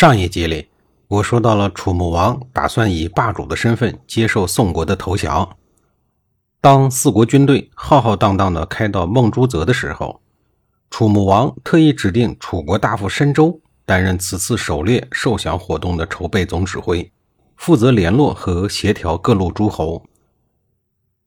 上一集里，我说到了楚穆王打算以霸主的身份接受宋国的投降。当四国军队浩浩荡荡地开到孟诸泽的时候，楚穆王特意指定楚国大夫申州担任此次狩猎受降活动的筹备总指挥，负责联络和协调各路诸侯。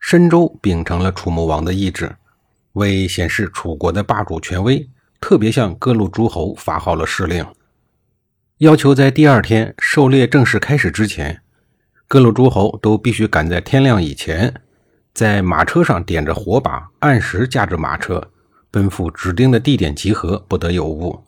申州秉承了楚穆王的意志，为显示楚国的霸主权威，特别向各路诸侯发号了施令。要求在第二天狩猎正式开始之前，各路诸侯都必须赶在天亮以前，在马车上点着火把，按时驾着马车奔赴指定的地点集合，不得有误。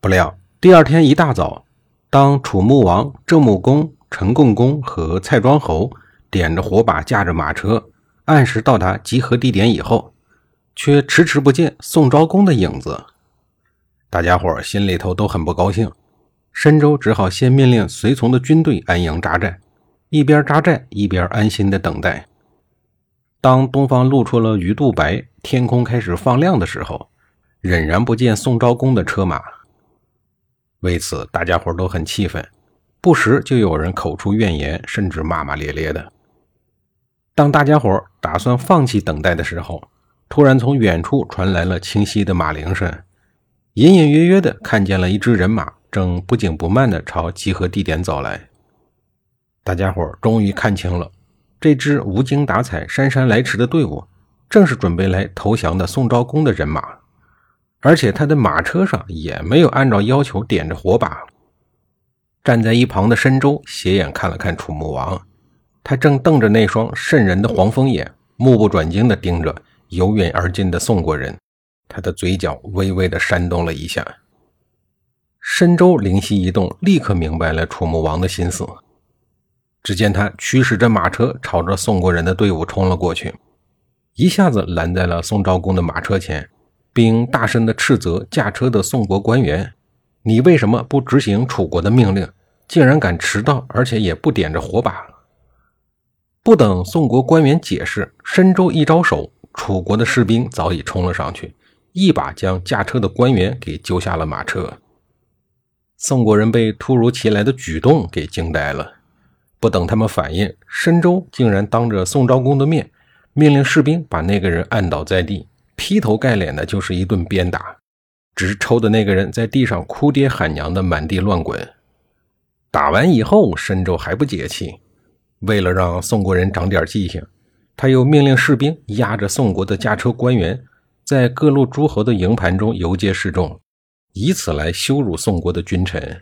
不料第二天一大早，当楚穆王、郑穆公、陈共公和蔡庄侯点着火把，驾着马车，按时到达集合地点以后，却迟迟不见宋昭公的影子。大家伙心里头都很不高兴，申州只好先命令随从的军队安营扎寨，一边扎寨一边安心的等待。当东方露出了鱼肚白，天空开始放亮的时候，仍然不见宋昭公的车马。为此，大家伙都很气愤，不时就有人口出怨言，甚至骂骂咧咧的。当大家伙打算放弃等待的时候，突然从远处传来了清晰的马铃声。隐隐约约地看见了一支人马，正不紧不慢地朝集合地点走来。大家伙终于看清了，这支无精打采、姗姗来迟的队伍，正是准备来投降的宋昭公的人马。而且他的马车上也没有按照要求点着火把。站在一旁的申州斜眼看了看楚穆王，他正瞪着那双渗人的黄蜂眼，目不转睛地盯着由远而近的宋国人。他的嘴角微微的扇动了一下，申州灵犀一动，立刻明白了楚穆王的心思。只见他驱使着马车，朝着宋国人的队伍冲了过去，一下子拦在了宋昭公的马车前，并大声的斥责驾车的宋国官员：“你为什么不执行楚国的命令？竟然敢迟到，而且也不点着火把！”不等宋国官员解释，申州一招手，楚国的士兵早已冲了上去。一把将驾车的官员给揪下了马车。宋国人被突如其来的举动给惊呆了，不等他们反应，申州竟然当着宋昭公的面，命令士兵把那个人按倒在地，劈头盖脸的就是一顿鞭打，直抽的那个人在地上哭爹喊娘的满地乱滚。打完以后，申州还不解气，为了让宋国人长点记性，他又命令士兵押着宋国的驾车官员。在各路诸侯的营盘中游街示众，以此来羞辱宋国的君臣。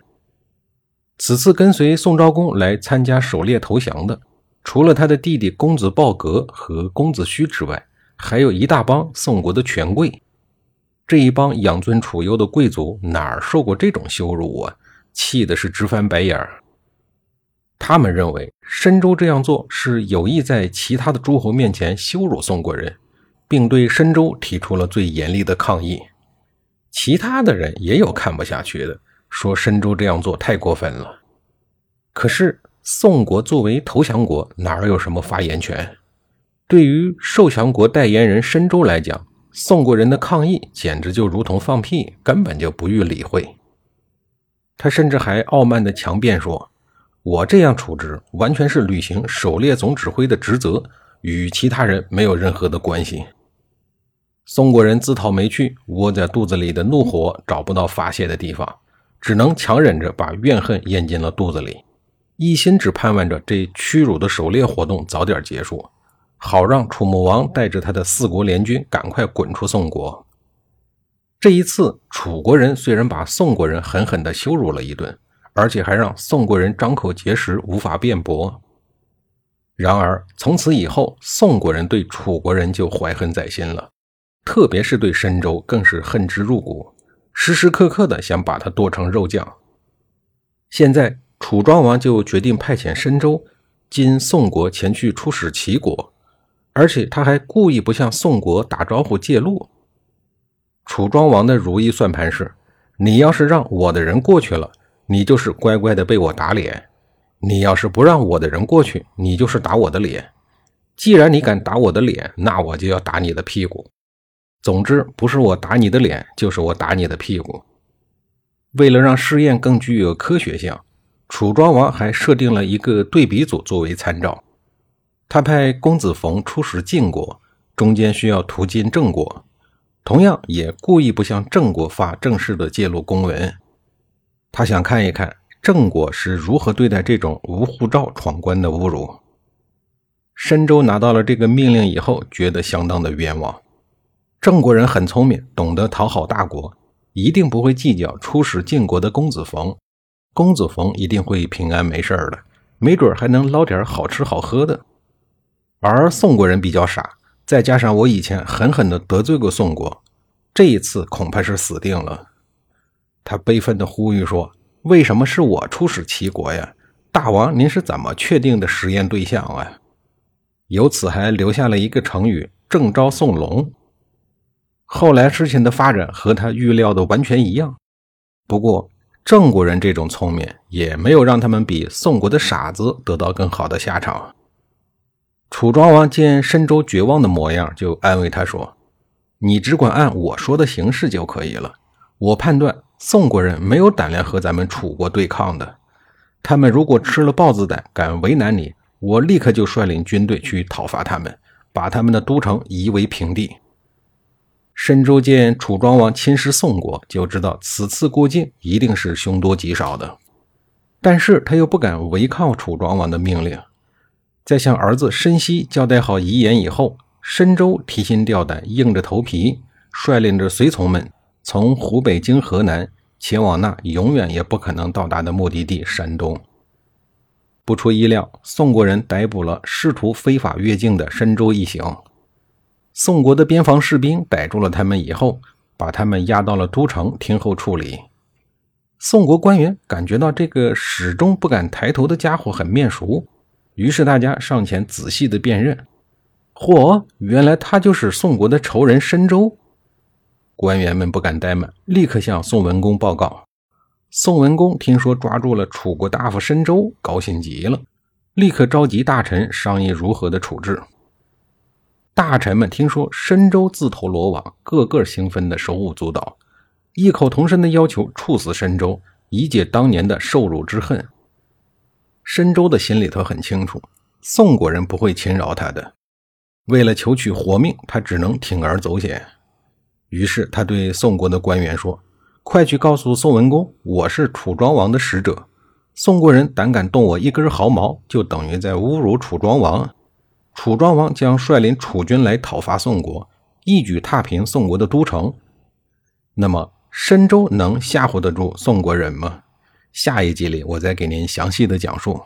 此次跟随宋昭公来参加狩猎投降的，除了他的弟弟公子鲍革和公子胥之外，还有一大帮宋国的权贵。这一帮养尊处优的贵族哪儿受过这种羞辱啊？气的是直翻白眼儿。他们认为申州这样做是有意在其他的诸侯面前羞辱宋国人。并对申州提出了最严厉的抗议。其他的人也有看不下去的，说申州这样做太过分了。可是宋国作为投降国，哪有什么发言权？对于受降国代言人申州来讲，宋国人的抗议简直就如同放屁，根本就不予理会。他甚至还傲慢地强辩说：“我这样处置，完全是履行狩猎总指挥的职责。”与其他人没有任何的关系。宋国人自讨没趣，窝在肚子里的怒火找不到发泄的地方，只能强忍着把怨恨咽进了肚子里，一心只盼望着这屈辱的狩猎活动早点结束，好让楚穆王带着他的四国联军赶快滚出宋国。这一次，楚国人虽然把宋国人狠狠地羞辱了一顿，而且还让宋国人张口结舌，无法辩驳。然而，从此以后，宋国人对楚国人就怀恨在心了，特别是对申州，更是恨之入骨，时时刻刻的想把他剁成肉酱。现在楚庄王就决定派遣申州经宋国前去出使齐国，而且他还故意不向宋国打招呼借路。楚庄王的如意算盘是：你要是让我的人过去了，你就是乖乖的被我打脸；你要是不让我的人过去，你就是打我的脸。既然你敢打我的脸，那我就要打你的屁股。总之，不是我打你的脸，就是我打你的屁股。为了让试验更具有科学性，楚庄王还设定了一个对比组作为参照。他派公子冯出使晋国，中间需要途经郑国，同样也故意不向郑国发正式的介入公文。他想看一看郑国是如何对待这种无护照闯关的侮辱。申州拿到了这个命令以后，觉得相当的冤枉。郑国人很聪明，懂得讨好大国。一定不会计较出使晋国的公子冯，公子冯一定会平安没事的，没准还能捞点好吃好喝的。而宋国人比较傻，再加上我以前狠狠地得罪过宋国，这一次恐怕是死定了。他悲愤地呼吁说：“为什么是我出使齐国呀？大王您是怎么确定的实验对象啊？”由此还留下了一个成语“郑昭宋龙”。后来事情的发展和他预料的完全一样，不过郑国人这种聪明也没有让他们比宋国的傻子得到更好的下场。楚庄王见申州绝望的模样，就安慰他说：“你只管按我说的行事就可以了。我判断宋国人没有胆量和咱们楚国对抗的，他们如果吃了豹子胆，敢为难你，我立刻就率领军队去讨伐他们，把他们的都城夷为平地。”申州见楚庄王侵蚀宋国，就知道此次过境一定是凶多吉少的。但是他又不敢违抗楚庄王的命令。在向儿子申息交代好遗言以后，申州提心吊胆，硬着头皮，率领着随从们从湖北经河南，前往那永远也不可能到达的目的地山东。不出意料，宋国人逮捕了试图非法越境的申州一行。宋国的边防士兵逮住了他们以后，把他们押到了都城听候处理。宋国官员感觉到这个始终不敢抬头的家伙很面熟，于是大家上前仔细的辨认。嚯，原来他就是宋国的仇人申周。官员们不敢怠慢，立刻向宋文公报告。宋文公听说抓住了楚国大夫申周，高兴极了，立刻召集大臣商议如何的处置。大臣们听说申州自投罗网，个个兴奋的手舞足蹈，异口同声的要求处死申州，以解当年的受辱之恨。申州的心里头很清楚，宋国人不会轻饶他的。为了求取活命，他只能铤而走险。于是他对宋国的官员说：“快去告诉宋文公，我是楚庄王的使者。宋国人胆敢动我一根毫毛，就等于在侮辱楚庄王。”楚庄王将率领楚军来讨伐宋国，一举踏平宋国的都城。那么，申州能吓唬得住宋国人吗？下一集里，我再给您详细的讲述。